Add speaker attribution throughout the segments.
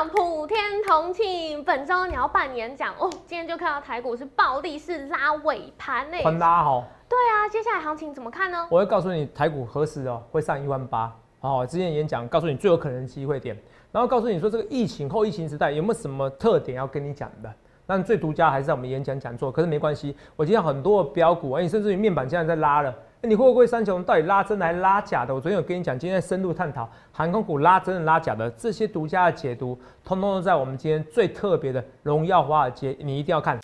Speaker 1: 上普天同庆，本周你要办演讲哦。今天就看到台股是暴力式拉尾盘呢，
Speaker 2: 很拉哦。
Speaker 1: 对啊，接下来行情怎么看呢？
Speaker 2: 我会告诉你台股何时哦会上一万八。哦，之前演讲告诉你最有可能的机会点，然后告诉你说这个疫情后疫情时代有没有什么特点要跟你讲的。但最独家还是在我们演讲讲座，可是没关系，我今天很多标股，哎，甚至于面板竟然在拉了，你会不会三雄到底拉真还拉假的？我昨天有跟你讲，今天深度探讨航空股拉真的拉假的这些独家的解读，通通都在我们今天最特别的荣耀华尔街，你一定要看。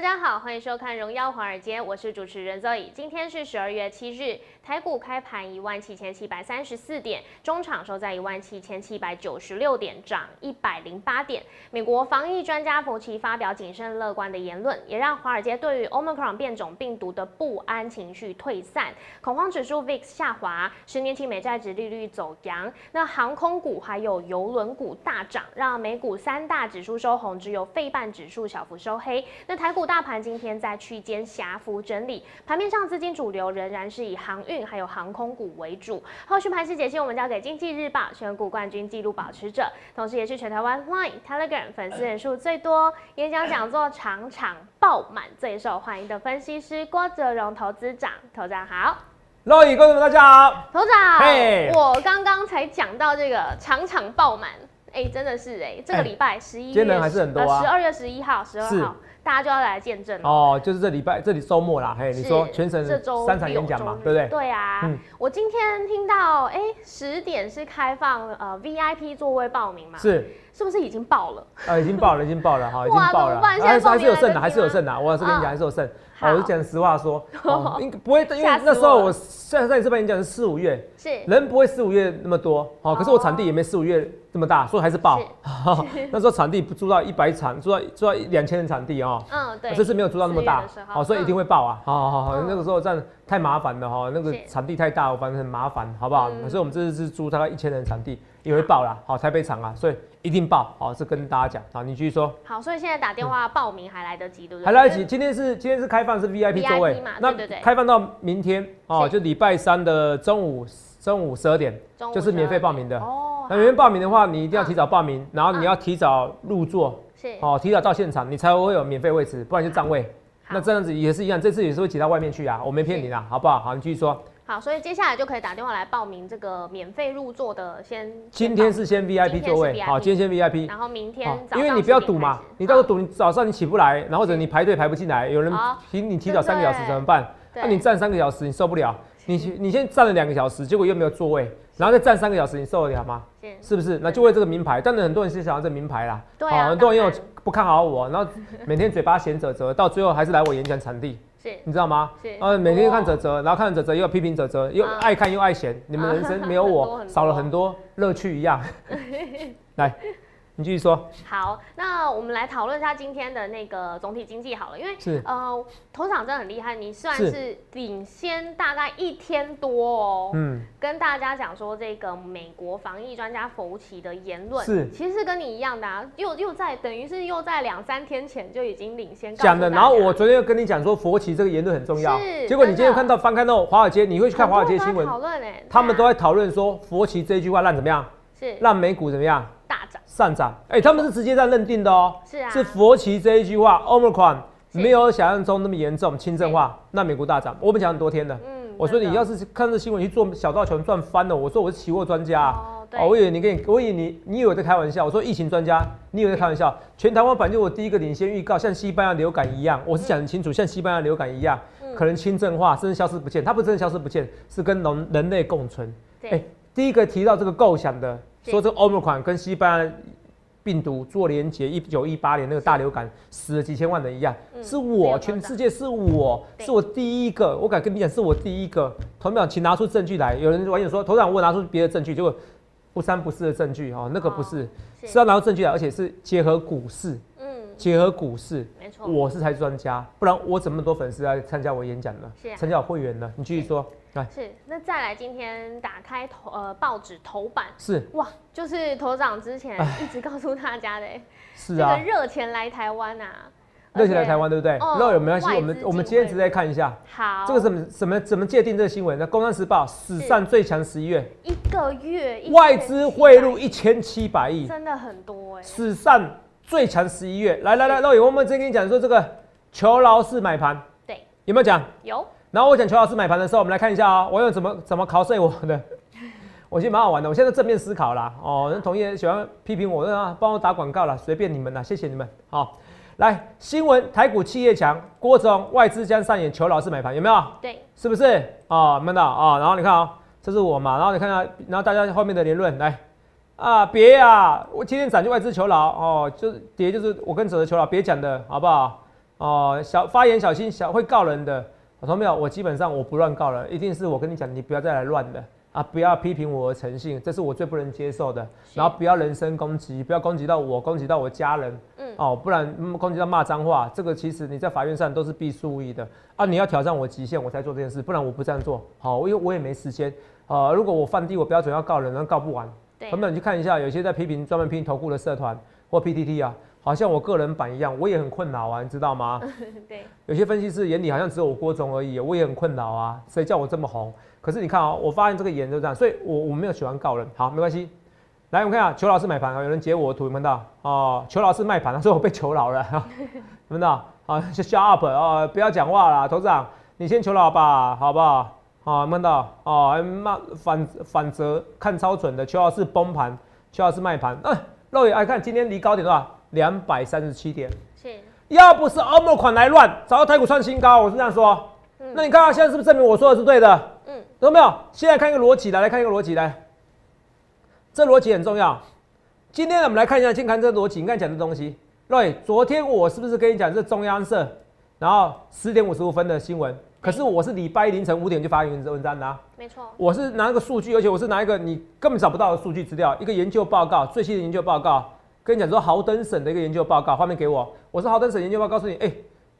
Speaker 1: 大家好，欢迎收看《荣耀华尔街》，我是主持人 Zoe。今天是十二月七日，台股开盘一万七千七百三十四点，中场收在一万七千七百九十六点，涨一百零八点。美国防疫专家福奇发表谨慎乐观的言论，也让华尔街对于 Omicron 变种病毒的不安情绪退散，恐慌指数 VIX 下滑，十年期美债值利率走阳。那航空股还有邮轮股大涨，让美股三大指数收红，只有费半指数小幅收黑。那台股。大盘今天在区间狭幅整理，盘面上资金主流仍然是以航运还有航空股为主。后续盘势解析，我们交给经济日报选股冠军纪录保持者，同时也是全台湾 Line、Telegram 粉丝人数最多、演讲讲座场场爆满、最受欢迎的分析师郭哲荣投资长。头长好，
Speaker 2: 各位观众们大家好，
Speaker 1: 头长，我刚刚才讲到这个场场爆满，哎，真的是哎，这个礼拜十一
Speaker 2: 月还是很多啊，
Speaker 1: 十二月十一号、十二号。大家就要来见证
Speaker 2: 哦，就是这礼拜这里周末啦，嘿，你说全省这周三场演讲嘛，对不对？
Speaker 1: 对啊，我今天听到，哎，十点是开放呃 VIP 座位报名嘛？
Speaker 2: 是，
Speaker 1: 是不是已经报了？
Speaker 2: 啊，已经报了，已经报了，哈，已经报了，还是还是有剩的，还是有剩的，我是跟你讲，还是有剩。我就讲实话说，应该不会，因为那时候我在在这边演讲是四五月，
Speaker 1: 是。
Speaker 2: 人不会四五月那么多，好，可是我场地也没四五月这么大，所以还是爆。那时候场地不租到一百场，租到租到两千人场地哦，
Speaker 1: 嗯，对，
Speaker 2: 这次没有租到那么大，好，所以一定会爆啊，好好好，那个时候这样太麻烦了哈，那个场地太大，我反正很麻烦，好不好？所以我们这次是租大概一千人场地，也会爆啦，好，台北场啊，所以。一定爆好，是跟大家讲好，你继续说。
Speaker 1: 好，所以现在打电话报名还来得及，对不对？
Speaker 2: 还来得及。今天是今天是开放是 VIP 座位
Speaker 1: 嘛？那对对。
Speaker 2: 开放到明天哦，就礼拜三的中午中午十二点，就是免费报名的。哦。那免费报名的话，你一定要提早报名，然后你要提早入座，
Speaker 1: 是
Speaker 2: 哦，提早到现场，你才会有免费位置，不然就占位。那这样子也是一样，这次也是会挤到外面去啊，我没骗你啦，好不好？好，你继续说。
Speaker 1: 好，所以接下来就可以打电话来报名这个免费入座的，先。
Speaker 2: 今天是先 VIP 座位，好，今天先 VIP。
Speaker 1: 然后明天，
Speaker 2: 因为你不要赌嘛，你到时候赌，你早上你起不来，然后或者你排队排不进来，有人提你提早三个小时怎么办？那你站三个小时你受不了，你你先站了两个小时，结果又没有座位，然后再站三个小时，你受得了吗？是不是？那就为这个名牌，但是很多人是想要这名牌啦，
Speaker 1: 对啊，
Speaker 2: 很多人又不看好我，然后每天嘴巴嫌泽泽，到最后还是来我演讲场地。是你知道吗？呃，每天看泽泽，然后看泽泽又批评泽泽，又爱看又爱嫌，你们人生没有我 少了很多乐趣一样。来。你继续说。
Speaker 1: 好，那我们来讨论一下今天的那个总体经济好了，因为是呃，头场真的很厉害，你算是领先大概一天多哦。嗯，跟大家讲说这个美国防疫专家福奇的言论
Speaker 2: 是，
Speaker 1: 其实是跟你一样的啊，又又在等于是又在两三天前就已经领先
Speaker 2: 讲的。然后我昨天又跟你讲说佛奇这个言论很重要，
Speaker 1: 是。
Speaker 2: 结果你今天看到翻开那华尔街，你会去看华尔街新闻
Speaker 1: 讨论哎，
Speaker 2: 他们都在讨论说佛奇这句话让怎么样？
Speaker 1: 是
Speaker 2: 让美股怎么样？
Speaker 1: 大涨
Speaker 2: 上涨，哎，他们是直接在认定的哦，
Speaker 1: 是啊，
Speaker 2: 是佛奇这一句话，Omicron 没有想象中那么严重，轻症化，那美股大涨。我们讲很多天的，嗯，我说你要是看这新闻去做小道琼赚翻了，我说我是期货专家，哦，我以为你跟你，我以为你，你以为在开玩笑，我说疫情专家，你以为在开玩笑，全台湾反正我第一个领先预告，像西班牙流感一样，我是讲很清楚，像西班牙流感一样，可能轻症化，甚至消失不见，它不真的消失不见，是跟人人类共存。
Speaker 1: 哎，
Speaker 2: 第一个提到这个构想的。说这个欧盟款跟西班牙病毒做连接，一九一八年那个大流感死了几千万人一样，是我全世界是我是我第一个，我敢跟你讲是我第一个。头长，请拿出证据来。有人网友说，头长我拿出别的证据，结果不三不四的证据哦，那个不是是要拿出证据来，而且是结合股市，嗯，结合股市，
Speaker 1: 没错，
Speaker 2: 我是才专家，不然我怎么多粉丝来参加我演讲呢？
Speaker 1: 是啊。
Speaker 2: 参加我会员呢？你继续说，来，
Speaker 1: 是。那再来，今天打开头呃报纸头版，
Speaker 2: 是。
Speaker 1: 哇，就是头长之前
Speaker 2: 哎
Speaker 1: 一直告诉大家的、欸，
Speaker 2: 是啊。
Speaker 1: 这个，热钱来台湾呐、啊，
Speaker 2: 热钱来台湾，对不对？
Speaker 1: 哦
Speaker 2: 那有没关系，我们我们今天直
Speaker 1: 会
Speaker 2: 接看一下，
Speaker 1: 好，
Speaker 2: 这个怎么怎么怎么界定这个新闻？呢？《工商时报》史上最强十一月，
Speaker 1: 一个月
Speaker 2: 外资汇入
Speaker 1: 一
Speaker 2: 一千七百亿，
Speaker 1: 真的很多哎、
Speaker 2: 史上最强十一月。来来来，肉眼，我们直接跟你讲说这个求饶式买盘
Speaker 1: 对，
Speaker 2: 有没有讲？
Speaker 1: 有
Speaker 2: 然后我讲求饶式买盘的时候，我们来看一下啊、我用怎么怎么考碎我的。我觉得蛮好玩的，我现在正面思考啦。哦，那同业喜欢批评我，那帮我打广告啦，随便你们啦，谢谢你们。好，来新闻，台股企业强，郭总外资将上演求饶式买盘，有没有？
Speaker 1: 对，
Speaker 2: 是不是啊？有没有到啊？然后你看啊、这是我嘛，然后你看看，然后大家后面的言论来啊，别呀、我今天涨就外资求饶哦，就是跌就是我跟哲哲求饶，别讲的好不好？哦，小发言小心，小会告人的。我说没有，我基本上我不乱告了，一定是我跟你讲，你不要再来乱的啊！不要批评我的诚信，这是我最不能接受的。然后不要人身攻击，不要攻击到我，攻击到我家人，
Speaker 1: 嗯，
Speaker 2: 哦，不然、嗯攻击到骂脏话，这个其实你在法院上都是必输无疑的啊！你要挑战我极限，我才做这件事，不然我不这样做。好，因为我也没时间。呃，如果我放低我标准要告人，那告不完。
Speaker 1: 对
Speaker 2: 根，本你去看一下，有些在批评专门批评投顾的社团或 PTT 啊，好像我个人版一样，我也很困扰啊，你知道吗？
Speaker 1: 对，
Speaker 2: 有些分析师眼里好像只有我郭总而已，我也很困扰啊，谁叫我这么红？可是你看啊、我发现这个言就这样，所以我我没有喜欢告人，好，没关系。来，我们看啊，裘老师买盘啊，有人截我的图，有没有到？哦，裘老师卖盘，所以我被求饶了，有没有到？啊，就 shut up 啊、不要讲话啦，头事长，你先求饶吧，好不好？好，有没有看到？哦，还骂反反折看超准的，邱老师崩盘，邱老师卖盘，嗯、肉眼爱看今天离高点多少？两百三十七点。
Speaker 1: 是，
Speaker 2: 要不是欧盟款来乱，早就台股创新高，我是这样说。
Speaker 1: 嗯
Speaker 2: 那你看看现在是不是证明我说的是对的？
Speaker 1: 嗯，
Speaker 2: 有没有？现在看一个逻辑来，来看一个逻辑来，这逻辑很重要。今天，我们来看一下，先看这个逻辑，你看讲的东西。对，昨天我是不是跟你讲这中央社，然后十点五十五分的新闻？可是我是礼拜一凌晨五点就发文文章的、啊，
Speaker 1: 没错，
Speaker 2: 我是拿一个数据，而且我是拿一个你根本找不到的数据资料，一个研究报告，最新的研究报告，跟你讲说豪登省的一个研究报告，画面给我，我是豪登省研究报告，告诉你，哎、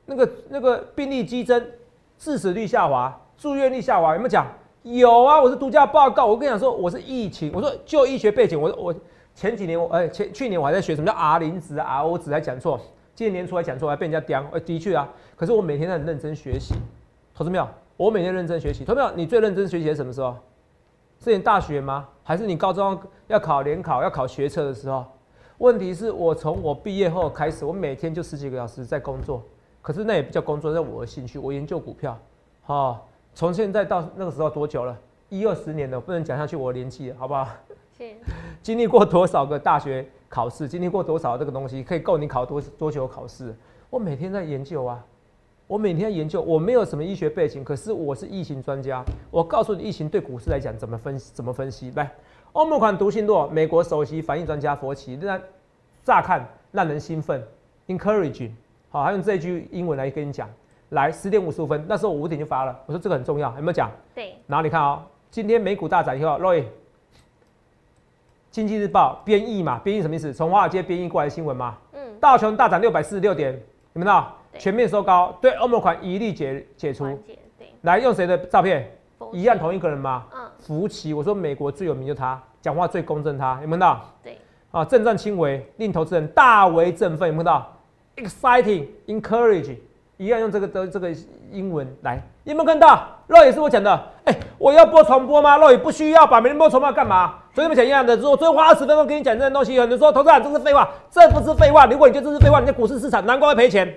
Speaker 2: 那个那个病例激增，致死率下滑，住院率下滑，有没有讲？有啊，我是独家报告，我跟你讲说我是疫情，我说就医学背景，我我前几年我哎、前去年我还在学什么叫 R 零值啊 R O 值还讲错，今年年初还讲错，还被人家刁，哎、的确啊，可是我每天都很认真学习，投资没有？我每天认真学习，投资没有？你最认真学习的什么时候？是你大学吗？还是你高中要考联考、要考学测的时候？问题是我从我毕业后开始，我每天就十几个小时在工作，可是那也不叫工作，那我的兴趣。我研究股票，哦，从现在到那个时候多久了？一二十年了，不能讲下去我的年纪了，好不好？
Speaker 1: 是，
Speaker 2: 经历过多少个大学考试，经历过多少这个东西，可以够你考多多久考试？我每天在研究啊，我每天研究，我没有什么医学背景，可是我是疫情专家。我告诉你，疫情对股市来讲怎么分怎么分析。来，欧盟款毒性弱，美国首席反应专家佛奇，那乍看让人兴奋，encouraging。好，还用这句英文来跟你讲。来，十点五十五分，那时候我五点就发了，我说这个很重要，有没有讲？
Speaker 1: 对，
Speaker 2: 然后你看啊、今天美股大涨以后，Roy，经济日报编译嘛，编译什么意思？从华尔街编译过来的新闻嘛。
Speaker 1: 嗯，
Speaker 2: 道琼大涨六百四十六点，有没有全面收高，对欧盟款一律解解除。来用谁的照片？一样同一个人吗？
Speaker 1: 嗯，
Speaker 2: 福奇，我说美国最有名就他，讲话最公正他，有没有看到？
Speaker 1: 对，
Speaker 2: 啊，阵战轻微，令投资人大为振奋，有没有看到？Exciting, encourage，一样用这个的这个英文来，有没有看到？肉也是我讲的，哎、我要播重播吗？肉也不需要吧，每天播重播干嘛？昨天我们讲一样的，说昨天花二十分钟跟你讲这些东西，有人说投资人这是废话，这不是废话。如果你觉得这是废话，你在股市市场难怪会赔钱。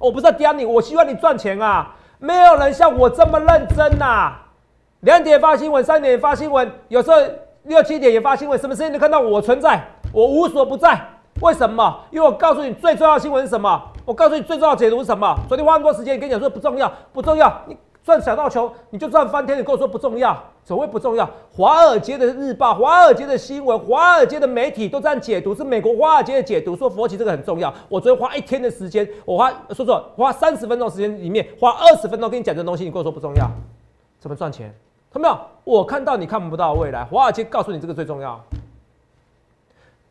Speaker 2: 我不是在刁你，我希望你赚钱啊！没有人像我这么认真呐、两点发新闻，三点发新闻，有时候六七点也发新闻，什么时间都看到我存在，我无所不在。为什么？因为我告诉你最重要的新闻是什么？我告诉你最重要的解读是什么？昨天花那么多时间跟你讲说不重要，不重要，你赚小道球你就赚翻天，你跟我说不重要，所谓不重要？华尔街的日报、华尔街的新闻、华尔街的媒体都这样解读，是美国华尔街的解读，说佛奇这个很重要。我昨天花一天的时间，我花说错，花三十分钟时间里面花二十分钟跟你讲这东西，你跟我说不重要，怎么赚钱？看到没有？我看到你看不到未来，华尔街告诉你这个最重要。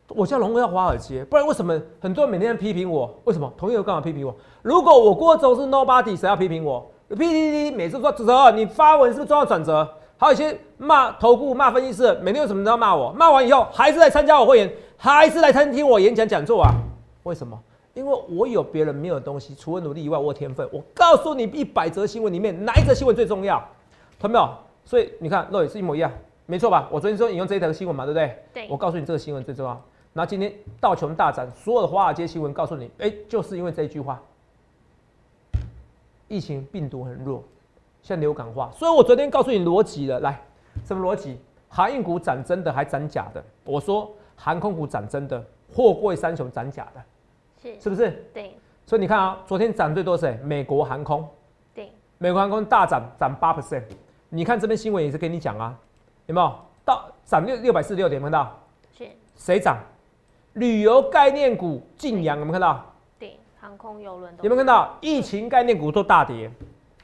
Speaker 2: 我叫荣耀华尔街，不然为什么很多人每天批评我？为什么？同一个干嘛批评我？如果我郭总是 nobody，谁要批评我？PPT 每次说哲，你发文是不是重要转折？还有一些骂投顾、骂分析师，每天有什么都要骂我，骂完以后还是来参加我会员，还是来参听我演讲讲座啊？为什么？因为我有别人没有的东西，除了努力以外，我有天分。我告诉你，一百则新闻里面哪一则新闻最重要？看到没有？所以你看，肉也是一模一样，没错吧？我昨天说引用这一条新闻嘛，对不对？
Speaker 1: 对。
Speaker 2: 我告诉你，这个新闻最重要。然后今天道琼大涨，所有的华尔街新闻告诉你，哎，就是因为这一句话，疫情病毒很弱，像流感化。所以我昨天告诉你逻辑了，来，什么逻辑？航运股涨真的还涨假的？我说航空股涨真的，货柜三雄涨假的，
Speaker 1: 是
Speaker 2: 是不是？
Speaker 1: 对。
Speaker 2: 所以你看啊，昨天涨最多是谁？美国航空。
Speaker 1: 对。
Speaker 2: 美国航空大涨，涨八 percent。你看这边新闻也是跟你讲啊，有没有？到涨六六百四十六点，看到？
Speaker 1: 是。
Speaker 2: 谁涨？旅游概念股晋阳有没有看到？
Speaker 1: 对，航空邮轮
Speaker 2: 有没有看到？疫情概念股都大跌，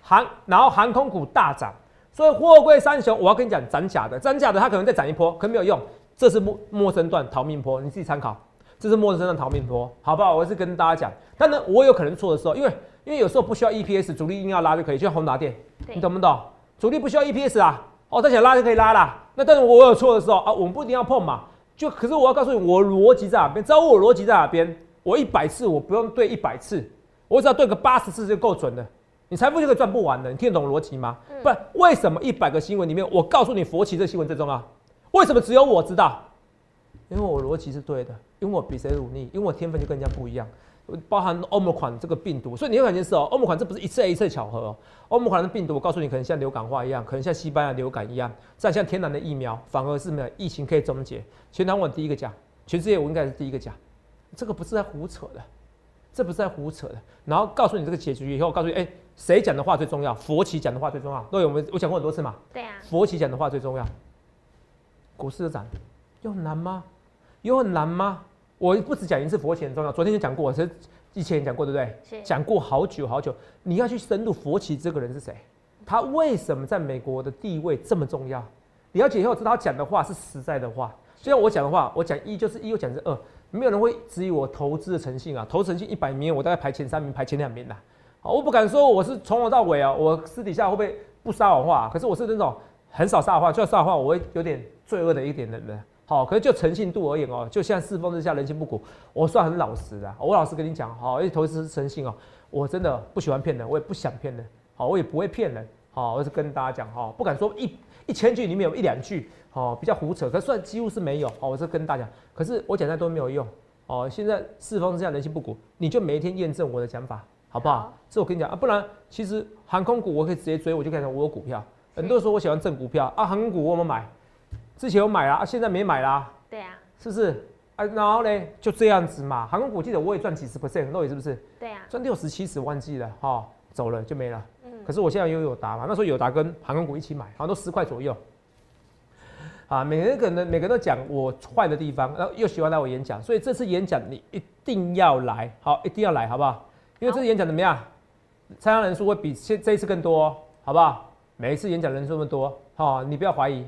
Speaker 2: 航然后航空股大涨，所以货柜三雄，我要跟你讲，涨假的，涨假的，它可能再涨一波，可没有用。这是陌陌生段逃命坡，你自己参考。这是陌生段逃命坡，好不好？我是跟大家讲，但呢，我有可能错的时候，因为因为有时候不需要 EPS，主力硬要拉就可以，就像宏达电，你懂不懂？主力不需要 EPS 啊，哦，他想拉就可以拉啦。那但是我有错的时候啊，我们不一定要碰嘛。就可是我要告诉你，我逻辑在哪边？知道我逻辑在哪边？我一百次我不用对一百次，我只要对个八十次就够准了。你财富就可以赚不完的。你听得懂逻辑吗？不然为什么一百个新闻里面，我告诉你佛奇这新闻最重要？为什么只有我知道？因为我逻辑是对的，因为我比谁努力，因为我天分就跟人家不一样。包含欧姆款这个病毒，所以你有感觉是哦，欧姆款这不是一次一次巧合哦。欧姆款的病毒，我告诉你，可能像流感化一样，可能像西班牙流感一样，再像天然的疫苗，反而是没有疫情可以终结。全台湾第一个讲，全世界我应该是第一个讲，这个不是在胡扯的，这不是在胡扯的。然后告诉你这个结局以后，告诉你，哎，谁讲的话最重要？佛奇讲的话最重要。对，我们我讲过很多次嘛。
Speaker 1: 对啊。
Speaker 2: 佛奇讲的话最重要。股市的涨，有很难吗？有很难吗？我不止讲一次佛奇很重要，昨天就讲过，其实以前讲过，对不对？讲过好久好久。你要去深入佛奇这个人是谁？他为什么在美国的地位这么重要？了解以后知道他讲的话是实在的话。就像我讲的话，我讲一就是一，我讲是二，没有人会质疑我投资的诚信啊。投资诚信一百名，我大概排前三名，排前两名的。好，我不敢说我是从头到尾啊，我私底下会不会不撒谎话？可是我是那种很少撒谎，就要撒谎，我会有点罪恶的一点的人。好，可是就诚信度而言哦，就像世风日下，人心不古，我算很老实的。我老实跟你讲，好，因为投资诚信哦，我真的不喜欢骗人，我也不想骗人，好，我也不会骗人，好，我是跟大家讲哈，不敢说一一千句里面有一两句，哦，比较胡扯，可算几乎是没有，好，我是跟大家讲，可是我讲再多没有用，哦，现在四方之下，人心不古，你就每一天验证我的讲法，好不好？这我跟你讲啊，不然其实航空股我可以直接追，我就跟你讲我有股票，很多人说我喜欢挣股票啊，航空股我们买。之前有买啦，现在没买啦。
Speaker 1: 对啊，
Speaker 2: 是不是？啊，然后呢，就这样子嘛。航空股记得我也赚几十 percent，那也是不是？
Speaker 1: 对啊，
Speaker 2: 赚六十七十忘记了哈，走了就没了。可是我现在有友达嘛，那时候友达跟航空股一起买，好像都十块左右。啊，每个人可能每个人都讲我坏的地方，然后又喜欢来我演讲，所以这次演讲你一定要来，好，一定要来，好不好？因为这次演讲怎么样？参加人数会比现这一次更多，好不好？每一次演讲人数那么多，好，你不要怀疑。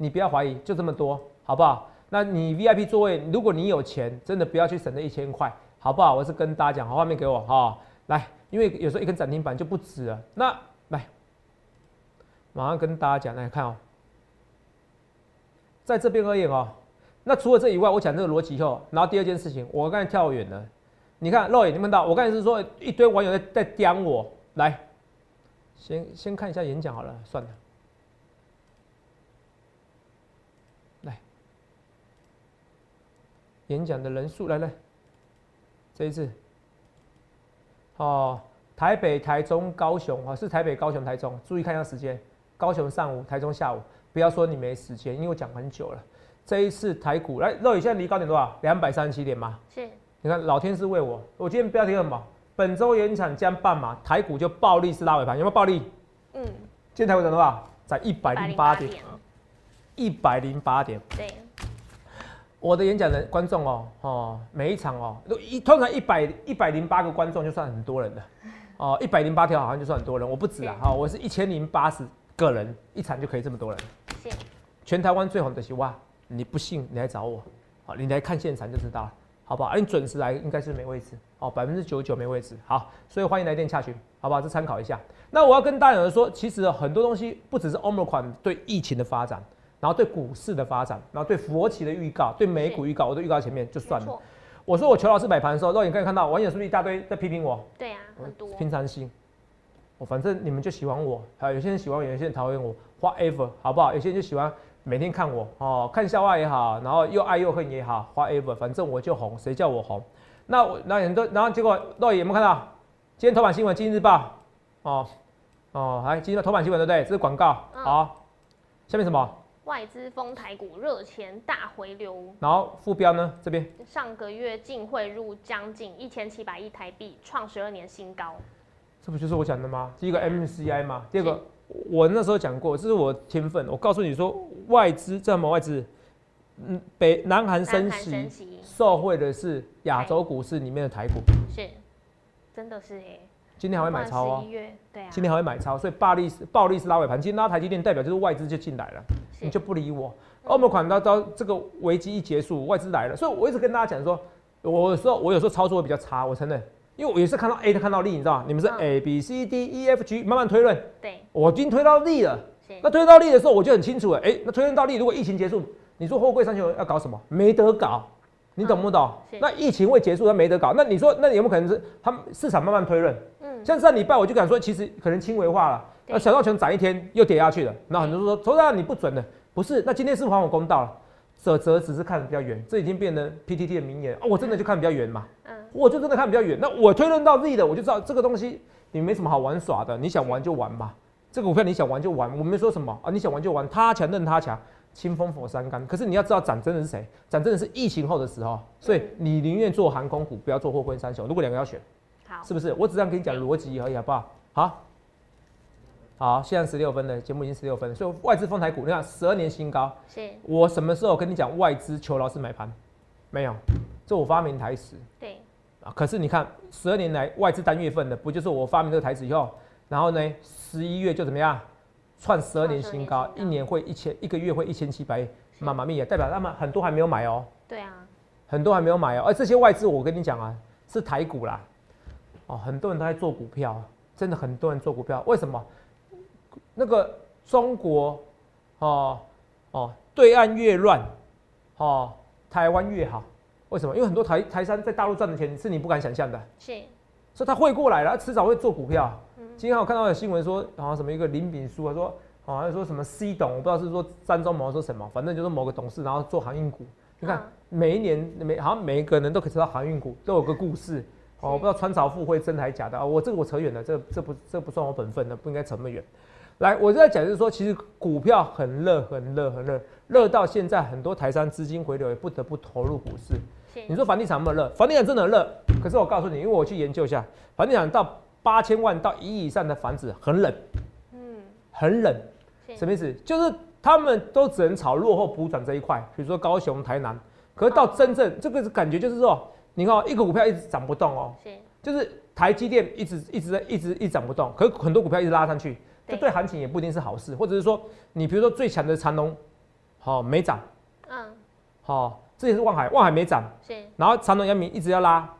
Speaker 2: 你不要怀疑，就这么多，好不好？那你 VIP 座位，如果你有钱，真的不要去省那一千块，好不好？我是跟大家讲，好，画面给我哈，来，因为有时候一根涨停板就不止了。那来，马上跟大家讲，来看哦，在这边而言哦，那除了这以外，我讲这个逻辑以后，然后第二件事情，我刚才跳远了，你看肉眼你看到，我刚才是说一堆网友在在刁我，来，先先看一下演讲好了，算了。来。演讲的人数来来，这一次，哦，台北、台中、高雄啊，是台北、高雄、台中，注意看一下时间，高雄上午，台中下午，不要说你没时间，因为我讲很久了。这一次台股来，肉宇现在离高点多少？两百三十七点吗？
Speaker 1: 是。
Speaker 2: 你看老天是为我，我今天标题什么？本周演讲将半马，台股就暴力是拉尾盘，有没有暴力？嗯。今天台股涨多少？涨一百零八点。一百零八点。
Speaker 1: 对。
Speaker 2: 我的演讲的观众哦，哦，每一场哦，都一通常一百一百零八个观众就算很多人的，哦，一百零八条好像就算很多人，我不止啊，哈，我是一千零八十个人一场就可以这么多人，
Speaker 1: 谢，
Speaker 2: 全台湾最红的是哇，你不信你来找我，好，你来看现场就知道了，好不好？而你准时来应该是没位置，哦，百分之九十九没位置。好，所以欢迎来电洽询，好不好？这参考一下。那我要跟大家说，其实很多东西不只是 Omicron 对疫情的发展，然后对股市的发展，然后对佛企的预告，对美股预告，我都预告前面就算了。我说我求老师买盘的时候，肉眼可以看到网友是不是一大堆在批评我？
Speaker 1: 对啊，很多。
Speaker 2: 平常心，我反正你们就喜欢我，还有有些人喜欢我，有些人讨厌我，whatever，好不好？有些人就喜欢每天看我哦，看笑话也好，然后又爱又恨也好，whatever，反正我就红，谁叫我红？那我那很多，然后结果肉眼有没有看到？今天头版新闻，《今日报》哦。哦，来，今天的头版新闻对不对？这是广告。好，下面什么？
Speaker 1: 外资封台股热钱大回流。
Speaker 2: 然后副标呢？这边
Speaker 1: 上个月净汇入将近一千七百亿台币，创十二年新高。
Speaker 2: 这不就是我讲的吗？第一个 MCI 嘛，第二个我那时候讲过，这是我天分。我告诉你说，外资这么外资，嗯，北南韩升息，受惠的是亚洲股市里面的台股。
Speaker 1: 是，真的是哎。
Speaker 2: 今天还会买超
Speaker 1: 哦，对啊，
Speaker 2: 今天还会买超，所以暴力是暴力是拉尾盘，今天拉台积电代表就是外资就进来了，你就不理我。欧盟款到到这个危机一结束，外资来了，所以我一直跟大家讲说，我说我有时候操作会比较差，我承认，因为我也是看到 A 的看到 D，你知道吗？你们是 A B C D E F G 慢慢推论，
Speaker 1: 对，
Speaker 2: 我已经推到 D 了，那推到 D 的时候我就很清楚了，哎，那推论到 D，如果疫情结束，你说货柜三雄要搞什么？没得搞，你懂不懂？那疫情未结束，他没得搞，那你说那有没有可能是他们市场慢慢推论？嗯像上礼拜我就敢说，其实可能轻微化了。那小道琼涨一天又跌下去了。那很多人说，头上你不准的，不是？那今天是还我公道了。泽泽只是看的比较远，这已经变成 PTT 的名言啊！我真的就看比较远嘛。嗯。我就真的看比较远。那我推论到 Z 的，我就知道这个东西你没什么好玩耍的。你想玩就玩吧。这个股票你想玩就玩，我没说什么啊。你想玩就玩，他强任他强，清风火山干。可是你要知道涨真的是谁？涨真的是疫情后的时候。所以你宁愿做航空股，不要做货柜三雄。如果两个要选。好是不是？我只这样跟你讲逻辑而已，好不好？好，好，现在十六分了，节目已经十六分，所以外资丰台股，你看十二年新高。
Speaker 1: 是。
Speaker 2: 我什么时候跟你讲外资求老师买盘？没有，这我发明台词。
Speaker 1: 对。
Speaker 2: 啊，可是你看十二年来外资单月份的，不就是我发明这个台词以后，然后呢，十一月就怎么样，创十二年新高，一年会一千，一个月会一千七百，妈妈咪呀，代表他们很多还没有买哦。
Speaker 1: 对啊。
Speaker 2: 很多还没有买哦，而这些外资我跟你讲啊，是台股啦。哦，很多人都在做股票，真的很多人做股票。为什么？那个中国，哦哦，对岸越乱，哦，台湾越好。为什么？因为很多台台商在大陆赚的钱是你不敢想象的。
Speaker 1: 是。
Speaker 2: 所以他会过来了，迟早会做股票。嗯。今天我看到有新闻说，好像什么一个林炳书啊，说好像说什么 C 董，我不知道是说张忠谋说什么，反正就是某个董事，然后做航运股。你看，每一年每好像每一个人都可以知道航运股都有个故事。哦，我不知道穿朝富会真的还是假的啊！我这个我扯远了，这这不这不算我本分的，不应该扯那么远。来，我就在讲，就是说，其实股票很热，很热，很热，热到现在很多台商资金回流，也不得不投入股市。你说房地产那么热？房地产真的热，可是我告诉你，因为我去研究一下，房地产到八千万到一亿以上的房子很冷，嗯，很冷，什么意思？就是他们都只能炒落后补涨这一块，比如说高雄、台南，可是到真正这个感觉就是说。你看，一个股票一直涨不动哦，是，就是台积电一直一直在一直一直涨不动，可是很多股票一直拉上去，这对。行情也不一定是好事，或者是说，你比如说最强的长隆，好没涨，嗯，好，这也是望海，望海没涨，是，然后长隆、阳明一直要拉，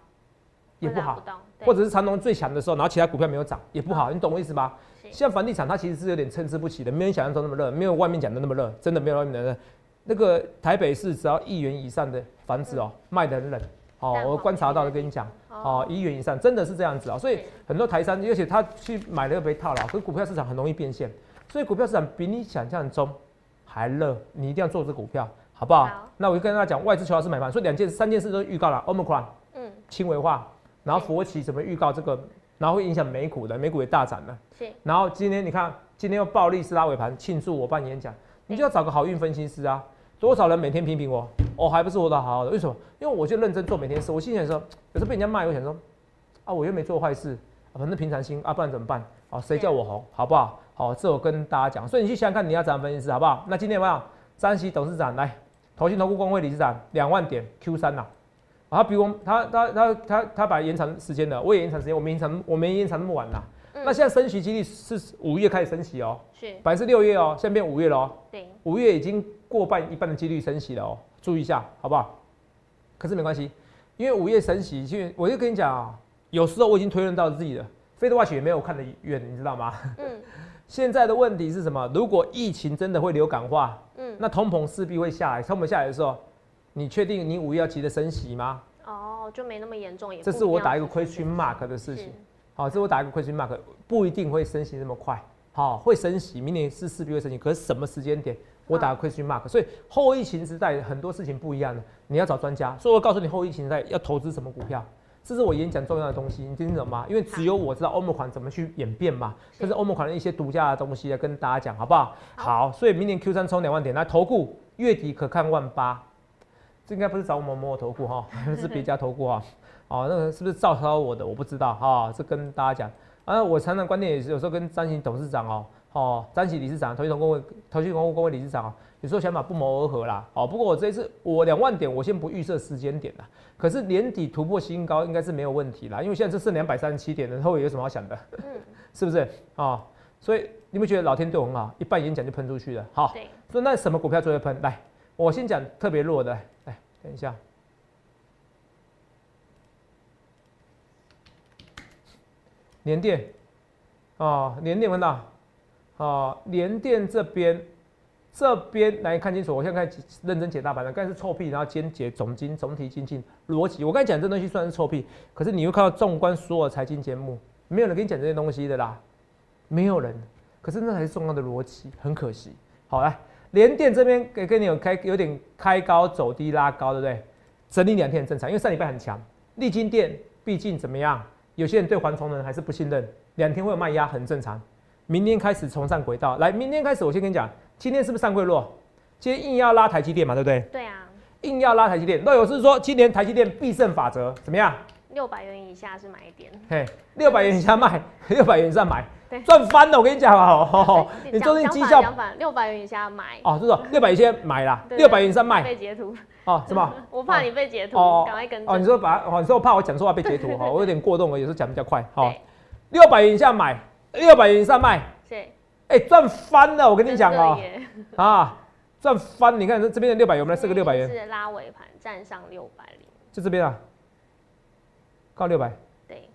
Speaker 2: 也不好，或者是长隆最强的时候，然后其他股票没有涨，也不好，你懂我意思吗？像房地产它其实是有点参差不齐的，没有你想象中那么热，没有外面讲的那么热，真的没有外面的热。那个台北市只要一元以上的房子哦，卖的很冷。哦，我观察到的跟你讲，哦，一元以上真的是这样子啊，所以很多台商，而且他去买了又被套牢，可是股票市场很容易变现，所以股票市场比你想象中还热，你一定要做这股票，好不好？那我就跟大家讲，外资求老师买盘，所以两件、三件事都预告了，omicron，嗯，轻微化，然后佛奇怎么预告这个，然后会影响美股的，美股也大涨了，是，然后今天你看，今天又暴力是拉尾盘庆祝我办演讲，你就要找个好运分析师啊。多少人每天批评我，我还不是活得好好的？为什么？因为我就认真做每天事。我心想说，有时候被人家骂，我想说，啊，我又没做坏事，反正平常心啊，不然怎么办？啊，谁叫我红，好不好？好，这我跟大家讲。所以你去想想看，你要怎样分析师，好不好？那今天有没有张熙董事长来，投信投顾公会理事长两万点 Q 三呐？啊，比我他他他他他把延长时间了，我也延长时间，我没延长，我没延长那么晚呐。那现在升息几率是五月开始升息哦，是，本来是六月哦，现在变五月了哦。对，五月已经过半一半的几率升息了哦，注意一下好不好？可是没关系，因为五月升息，因为我就跟你讲啊，有时候我已经推论到自己了，非的话也没有看得远，你知道吗？嗯。现在的问题是什么？如果疫情真的会流感化，嗯，那通膨势必会下来。通膨下来的时候，你确定你五月要急着升息吗？
Speaker 1: 哦，就没那么严重。
Speaker 2: 这是我打一个 question mark 的事情。好，这是我打一个 question mark，不一定会升息那么快。好，会升息，明年是势必会升息，可是什么时间点？我打个 question mark。所以后疫情时代很多事情不一样的，你要找专家。所以我告诉你，后疫情时代要投资什么股票。这是我演讲重要的东西，你听懂吗？因为只有我知道欧盟款怎么去演变嘛，这是欧盟款的一些独家的东西来跟大家讲，好不好？好，所以明年 Q 三冲两万点，来投顾月底可看万八，这应该不是找我们某某投顾哈，是别家投顾哈。哦，那个是不是照抄我的？我不知道哈，这跟大家讲。啊，我常常观点也是有时候跟张行董事长哦，哦，张行理事长、投信公会、投信公会公会理事长哦。有时候想法不谋而合啦，哦，不过我这一次我两万点，我先不预设时间点啦。可是年底突破新高应该是没有问题啦，因为现在这剩两百三十七点的，后有什么好想的？嗯，是不是啊？所以你们觉得老天对我很好，一半演讲就喷出去了。好，所以那什么股票最会喷？来，我先讲特别弱的，来，等一下，联电，哦，联电闻到，哦，联电这边。这边来看清楚，我现在看认真解大盘的，刚才是臭屁，然后兼解总经总体经济逻辑。我刚才讲这东西算是臭屁，可是你会看到纵观所有财经节目，没有人跟你讲这些东西的啦，没有人。可是那才是重要的逻辑，很可惜。好来，连电这边给跟你有开有点开高走低拉高，对不对？整理两天很正常，因为上礼拜很强。立金电毕竟怎么样？有些人对环重人还是不信任，两天会有卖压，很正常。明天开始重上轨道，来，明天开始我先跟你讲。今天是不是上会弱？今天硬要拉台积电嘛，对不对？
Speaker 1: 对啊，
Speaker 2: 硬要拉台积电。那有是说今年台积电必胜法则怎么样？
Speaker 1: 六百元以下是买点。
Speaker 2: 嘿，六百元以下卖，六百元以上买，赚翻了！我跟你讲啊，
Speaker 1: 你最近绩效六百元以下买
Speaker 2: 哦，是说 六百元以下买啦，六百元以上卖。
Speaker 1: 被截图
Speaker 2: 哦，什么？
Speaker 1: 我怕你被截图，赶快跟。
Speaker 2: 哦，你说把哦，你说我怕我讲错话被截图哈，我有点过动了，有时候讲比较快。好，六百元以下买，六百元以上卖。哎，赚翻了！我跟你讲哦，啊，赚翻！你看这这边的六百元，我们来设个六百元，
Speaker 1: 是拉尾盘站上六百零，
Speaker 2: 就这边啊，高六百，
Speaker 1: 对，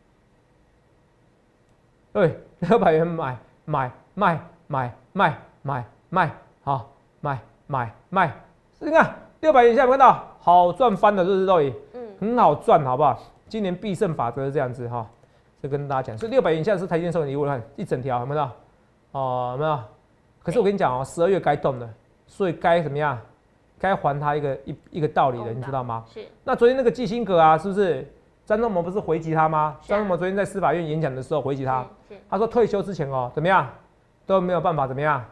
Speaker 2: 对，六百元买买卖买卖买卖，好买买卖，你看六百元下有看到，好赚翻了，是不是肉眼？嗯，很好赚，好不好？今年必胜法则是这样子哈，就跟大家讲，所以六百元以下是台积电收你，我看一整条，有没有？哦，没有，可是我跟你讲哦，十二月该动了，所以该怎么样？该还他一个一一个道理的，你知道吗？
Speaker 1: 是。
Speaker 2: 那昨天那个基辛格啊，是不是张忠谋不是回击他吗？张忠谋昨天在司法院演讲的时候回击他，他说退休之前哦，怎么样都没有办法怎么样，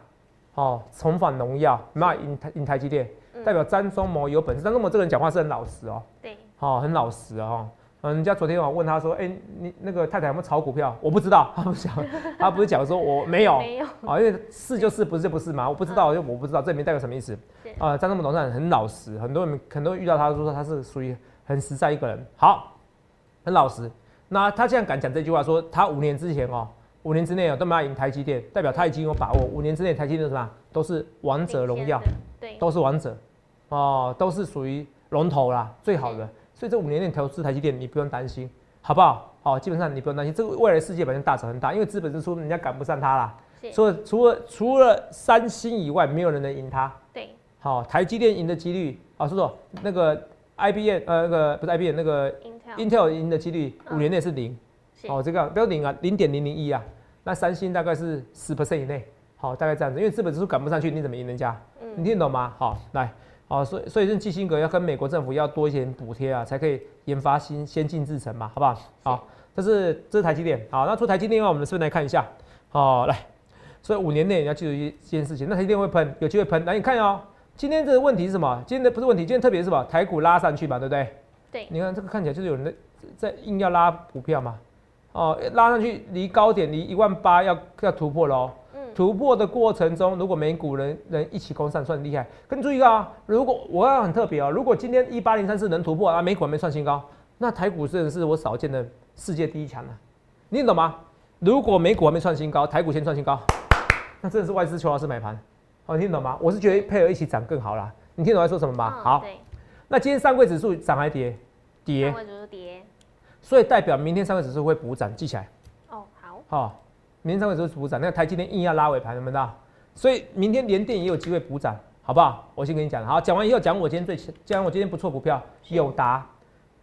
Speaker 2: 哦，重返荣耀，没有引台引台积电，代表张忠谋有本事。张忠谋这个人讲话是很老实哦，
Speaker 1: 对，
Speaker 2: 哦，很老实哦。嗯，人家昨天我问他说：“哎，你那个太太有没有炒股票？”我不知道，他不讲，他不是讲说我没有，
Speaker 1: 没有。
Speaker 2: 啊，因为是就是，不是就不是嘛，我不知道，因为我不知道这里面代表什么意思。啊，张忠谋董事长很老实，很多人很多人遇到他都说他是属于很实在一个人，好，很老实。那他这样敢讲这句话，说他五年之前哦，五年之内哦都没有赢台积电，代表他已经有把握，五年之内台积电什么都是王者荣耀，
Speaker 1: 对，
Speaker 2: 都是王者，哦，都是属于龙头啦，最好的。所以这五年内投资台积电，你不用担心，好不好？好，基本上你不用担心，这个未来世界本身大者很大，因为资本支出人家赶不上它啦。所以除了除了三星以外，没有人能赢它。
Speaker 1: 对。
Speaker 2: 好，台积电赢的几率啊，叔叔，那个 IBM 呃那个不是 IBM 那个 Intel 赢的几率五年内是零。哦，这个不要零啊，零点零零一啊。那三星大概是十 percent 以内。好，大概这样子，因为资本指数赶不上去，你怎么赢人家？嗯。你听懂吗？好，来。哦，所以所以这基辛格要跟美国政府要多一些补贴啊，才可以研发新先进制程嘛，好不好？好，这是这是台积电。好，那除台积电外，我们顺便来看一下。好，来，所以五年内你要记住一件事情，那台积电会喷，有机会喷。来，你看哦，今天这个问题是什么？今天的不是问题，今天特别是什么？台股拉上去嘛，对不对？
Speaker 1: 对。
Speaker 2: 你看这个看起来就是有人在在硬要拉股票嘛。哦，拉上去离高点离一万八要要突破喽。突破的过程中，如果美股人人一起攻上，算厉害。跟注意啊，如果我要很特别啊，如果今天一八零三四能突破啊，美股还没创新高，那台股真的是我少见的世界第一强了。你懂吗？如果美股还没创新高，台股先创新高，那真的是外资求老师买盘。好，你听懂吗？我是觉得配合一起涨更好啦。你听懂我在说什么吗？好。那今天上柜指数涨还跌？跌
Speaker 1: 上。柜指数跌。
Speaker 2: 所以代表明天上柜指数会补涨，记起来。
Speaker 1: 哦，好，
Speaker 2: 好、明天上柜指数补涨，那台积电硬要拉尾盘，有没有到？所以明天联电也有机会补涨，好不好？我先跟你讲，好，讲完以后讲我今天最讲我今天不错股票，
Speaker 1: 是
Speaker 2: 友达，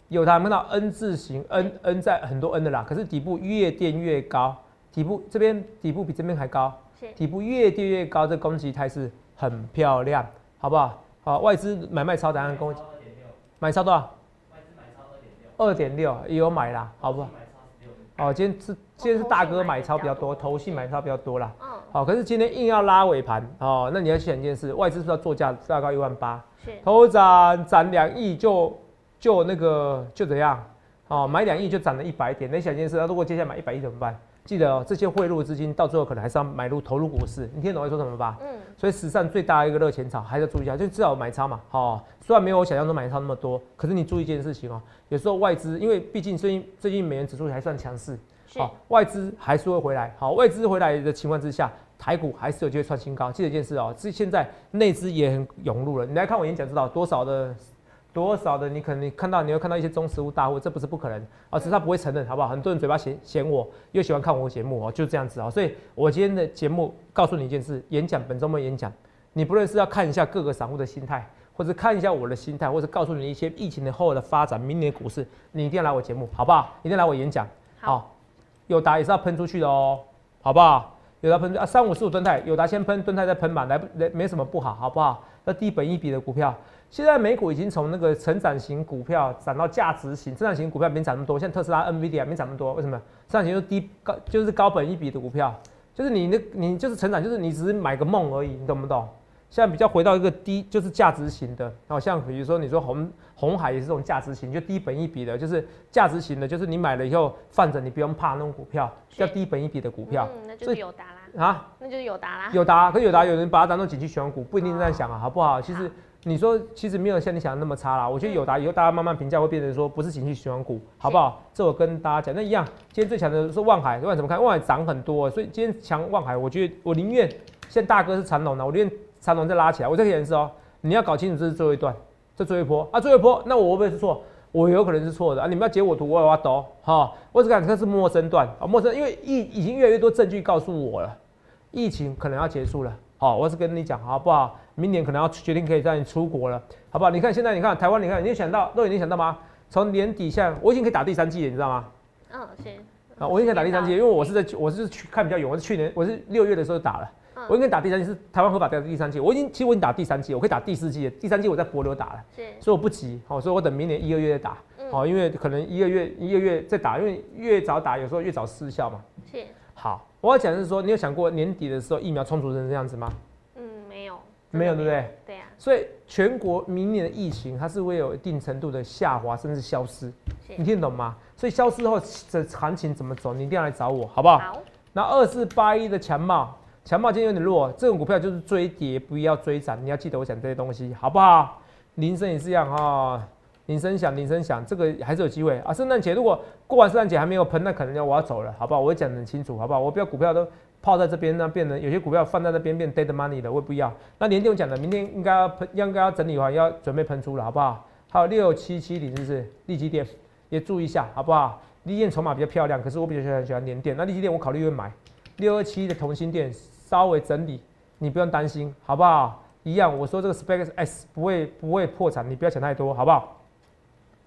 Speaker 2: 友达有没有看到 N 字形，N N 在很多 N 的啦，可是底部越垫越高，底部这边底部比这边还高，底部越垫越高，这攻击态势很漂亮，好不好？好，外资买卖超答案跟我讲，买超多少？二点六也有买啦，好不好？哦，今天是今天是大哥买超比较多，投信买超比较多啦。
Speaker 1: 嗯，
Speaker 2: 好，可是今天硬要拉尾盘哦，那你要想一件事，外资是要做价大概一万八，
Speaker 1: 是
Speaker 2: 头涨涨两亿就就那个就怎样？哦，买两亿就涨了一百点。那想一件事，那如果接下来买一百亿怎么办？记得哦，这些汇入资金到最后可能还是要买入投入股市，你听懂我在说什么吧？
Speaker 1: 嗯，
Speaker 2: 所以史上最大的一个热钱潮，还是要注意一下，就至少有买超嘛。哦，虽然没有我想象中买超那么多，可是你注意一件事情哦，有时候外资，因为毕竟最近最近美元指数还算强势，
Speaker 1: 是
Speaker 2: 好、外资还是会回来。好，外资回来的情况之下，台股还是有机会创新高。记得一件事哦，这现在内资也很涌入了。你来看我演讲，知道多少的多少的，你可能你看到你会看到一些中实物大户，这不是不可能啊，只是他不会承认，好不好？很多人嘴巴嫌嫌我，又喜欢看我的节目哦，就是这样子哦。所以我今天的节目告诉你一件事，演讲本周末演讲，你不论是要看一下各个散户的心态。或者看一下我的心态，或者告诉你一些疫情的后的发展，明年股市，你一定要来我节目，好不好？一定要来我演讲。
Speaker 1: 好
Speaker 2: 友达也是要喷出去的哦，好不好？友达喷啊，三五四五吨泰，友达先喷，吨泰再喷嘛，来不来没什么不好，好不好？那低本一比的股票，现在美股已经从那个成长型股票涨到价值型，成长型股票没涨那么多，像特斯拉、NVIDIA 没涨那么多，为什么？成长型就是低高就是高本一比的股票，就是你那，你就是成长，就是你只是买个梦而已，你懂不懂？现在比较回到一个低，就是价值型的，好像比如说你说红红海也是这种价值型，就低本一比的，就是价值型的，就是你买了以后放着，你不用怕那种股票，叫低本一比的股票
Speaker 1: 嗯，那就是有达啦，
Speaker 2: 啊。
Speaker 1: 那就是友达啦。
Speaker 2: 有达，可是有达有人把它当做景气选股，不一定这样想啊，好不好？其实你说其实没有像你想的那么差啦。我觉得有达以后大家慢慢评价会变成说不是景气选股，好不好？这我跟大家讲，那一样，今天最强的是万海，万海怎么看？万海涨很多，所以今天强万海，我觉得我宁愿现在大哥是长龙的，我宁愿长龙再拉起来。我再给你是哦，你要搞清楚这是最后一段，这最后一波啊，最后一波，那我会不会是错？我有可能是错的啊！你们要截我图，我也要抖哈。我只敢这是陌生段啊，陌生，因为疫已经越来越多证据告诉我了，疫情可能要结束了。好，我是跟你讲好不好？明年可能要决定可以让你出国了，好不好？你看现在，你看台湾，你看，你有想到，都已经想到吗？从年底下，我已经可以打第三季了，你知道吗？
Speaker 1: 嗯，是。
Speaker 2: 啊，我已经可以打第三季，因为我是在我是去看比较远，我是去年我是六月的时候打了，
Speaker 1: 嗯
Speaker 2: 我应该打第三季是台湾合法的第三季，我已经其实我已经打第三季，我可以打第四季，第三季我在博流打了，
Speaker 1: 是。
Speaker 2: 所以我不急，好，所以我等明年一二月再打，
Speaker 1: 嗯
Speaker 2: 好，因为可能一个月一个月再打，因为越早打有时候越早失效嘛。
Speaker 1: 是。
Speaker 2: 好，我要讲的是说，你有想过年底的时候疫苗充足成这样子吗？
Speaker 1: 嗯，没有。
Speaker 2: 对不对？
Speaker 1: 对呀。
Speaker 2: 所以全国明年的疫情它是会有一定程度的下滑，甚至消失，你听得懂吗？所以消失后的行情怎么走，你一定要来找我，好不好？
Speaker 1: 好。
Speaker 2: 那二四八一的强茂，强茂今天有点弱，这种股票就是追跌，不要追涨，你要记得我讲这些东西，好不好？铃声也是一样哈，铃声响，铃声响，这个还是有机会啊。圣诞节如果过完圣诞节还没有喷，那可能要我要走了，好不好？我会讲得很清楚，好不好？我不要股票都泡在这边，那变得有些股票放在那边变 dead money 了，我也不要。那连电我讲的，明天应该要喷，应该要整理完，要准备喷出了，好不好？还有六七七零是不是？利基电也注意一下，好不好？利基电筹码比较漂亮，可是我比较喜欢喜欢连电，那利基电我考虑会买。六二七的同心电稍微整理，你不用担心，好不好？一样，我说这个 Specs S 不会不会破产，你不要想太多，好不好？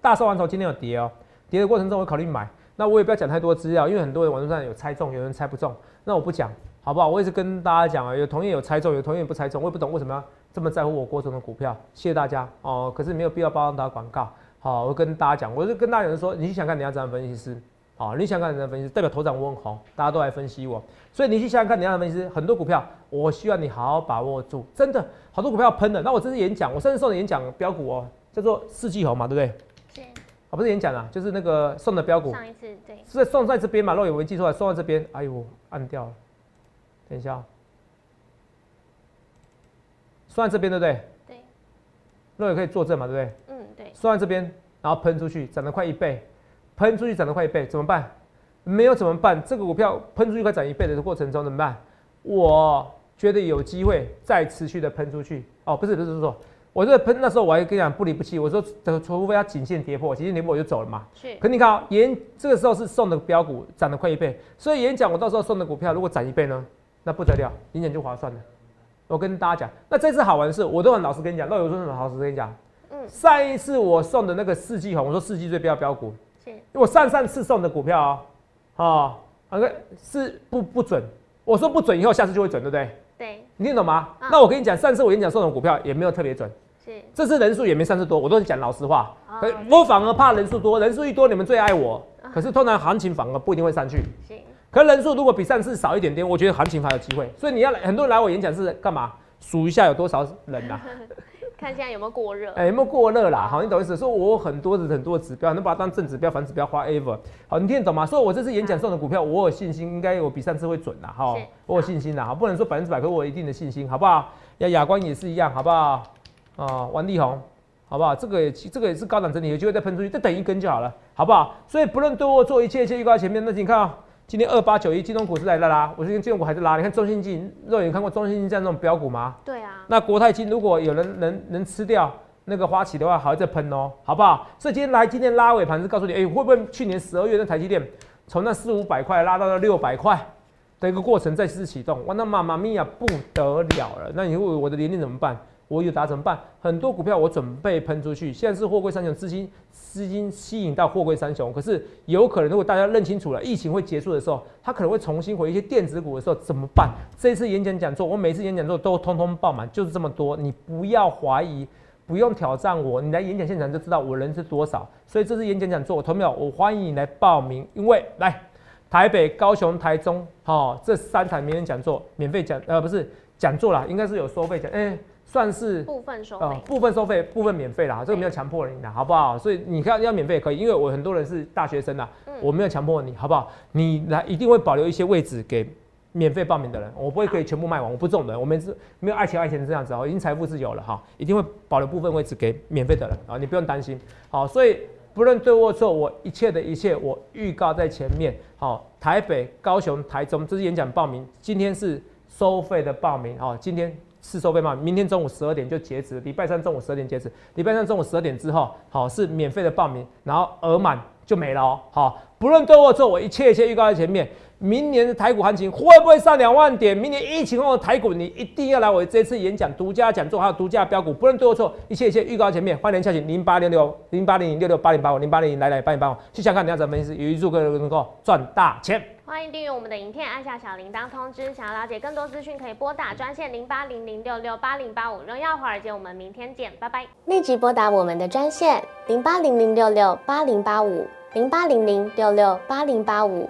Speaker 2: 大收完头今天有跌哦，跌的过程中我考虑买，那我也不要讲太多资料，因为很多人网络上有猜中，有人猜不中，那我不讲，好不好？我也是跟大家讲啊，有同业有猜中，有同业不猜中，我也不懂为什么要这么在乎我郭总的股票，谢谢大家哦。可是没有必要帮大家广告，好，我跟大家讲，我就跟大家讲说，你想看你要怎样分析师。好，你想看怎样分析师，代表头涨我很红，大家都来分析我，所以你去想想看，你要分析师，很多股票，我希望你好好把握住，真的好多股票喷的。那我这次演讲，我甚至送的演讲标股哦，叫做四季红嘛，对不对？
Speaker 1: 是。
Speaker 2: 啊，不是演讲啊，就是那个送的标股，
Speaker 1: 上一次对。
Speaker 2: 是送在这边嘛？若有没记错，送在这边，哎呦，按掉了，等一下、哦，送在这边对不对？
Speaker 1: 对。
Speaker 2: 若有可以作证嘛，对不对？
Speaker 1: 嗯，对。
Speaker 2: 送在这边，然后喷出去，涨得快一倍，喷出去涨得快一倍，怎么办？没有怎么办？这个股票喷出去快涨一倍的过程中怎么办？我觉得有机会再持续的喷出去。哦，不是不是说，我这喷那时候我还跟你讲不离不弃，我说除非它颈线跌破，颈线跌破我就走了嘛。
Speaker 1: 是。
Speaker 2: 可你看啊，演这个时候是送的标股涨了快一倍，所以演讲我到时候送的股票如果涨一倍呢，那不得了，演讲就划算了。我跟大家讲，那这次好玩的是，我都很老实跟你讲，那有说什么老实跟你讲？嗯。上一次我送的那个四季红，我说四季最标标股，是。我上上次送的股票啊，啊，那个是不不准，我说不准以后下次就会准，对不对？
Speaker 1: 对。
Speaker 2: 你听懂吗？那我跟你讲，上次我演讲送的股票也没有特别准。这次人数也没上次多，我都是讲老实话。我反而怕人数多，人数一多你们最爱我。可是通常行情反而不一定会上去。行。可人数如果比上次少一点点，我觉得行情还有机会。所以你要来，很多人来我演讲是干嘛？数一下有多少人呐？
Speaker 1: 看现在有没有过热？
Speaker 2: 哎，有没有过热啦？好，你懂意思？说我很多的很多指标，能把它当正指标、反指标、花 ever。好，你听得懂吗？所以我这次演讲送的股票，我有信心，应该我比上次会准啦。哈，我有信心啦。好，不能说百分之百，可我有一定的信心，好不好？要亚光也是一样，好不好？啊，王力宏，好不好？这个也这个也是高档整理，有机会再喷出去，再等一根就好了，好不好？所以不论对我做一切一切预告前面，那你看啊，今天二八九一金融股是来了啦，我是跟金融股还在拉。你看中信金，肉眼看过中信金这样那种标股吗？
Speaker 1: 对啊。
Speaker 2: 那国泰金如果有人能能吃掉那个花旗的话，还会再喷哦，好不好？所以今天来今天拉尾盘是告诉你，哎，会不会去年十二月那台积电从那四五百块拉到了六百块的一个过程再次启动？哇，那妈妈咪呀不得了了，那你问我的年龄怎么办？我有打怎么办？很多股票我准备喷出去，现在是货柜三雄资金资金吸引到货柜三雄，可是有可能如果大家认清楚了，疫情会结束的时候，它可能会重新回一些电子股的时候怎么办？这次演讲讲座，我每次演讲座都通通爆满，就是这么多，你不要怀疑，不用挑战我，你来演讲现场就知道我人是多少。所以这次演讲讲座，我投票，我欢迎你来报名，因为来台北、高雄、台中，哈，这三场名人讲座免费讲，呃，不是讲座啦，应该是有收费讲，哎。算是
Speaker 1: 部分收费，
Speaker 2: 部分收费，部分免费啦，这个没有强迫你的，好不好？所以你看要免费可以，因为我很多人是大学生啦，我没有强迫你，好不好？你来一定会保留一些位置给免费报名的人，我不会可以全部卖完，我不这种人，我们是没有爱钱爱钱这样子哦，已经财富自由了哈，一定会保留部分位置给免费的人啊，你不用担心。好，所以不论对或错，我一切的一切我预告在前面。好，台北、高雄、台中这是演讲报名，今天是收费的报名哦，今天。是收费吗？明天中午十二点就截止，礼拜三中午十二点截止。礼拜三中午十二点之后，好是免费的报名，然后额满就没了哦。好，不论对或错，我一切一切预告在前面。明年的台股行情会不会上两万点？明年疫情后的台股，你一定要来我这次演讲独家讲座，还有独家标股，不论对或错，一切一切预告前面。欢迎下请零八六六零八零零六六八零八五零八零零来来八零八五，去想看你要怎么分析，预祝各位能够赚大钱。
Speaker 1: 欢迎订阅我们的影片，按下小铃铛通知。想要了解更多资讯，可以拨打专线零八零零六六八零八五。荣耀华尔街，我们明天见，拜拜。立即拨打我们的专线零八零零六六八零八五零八零零六六八零八五。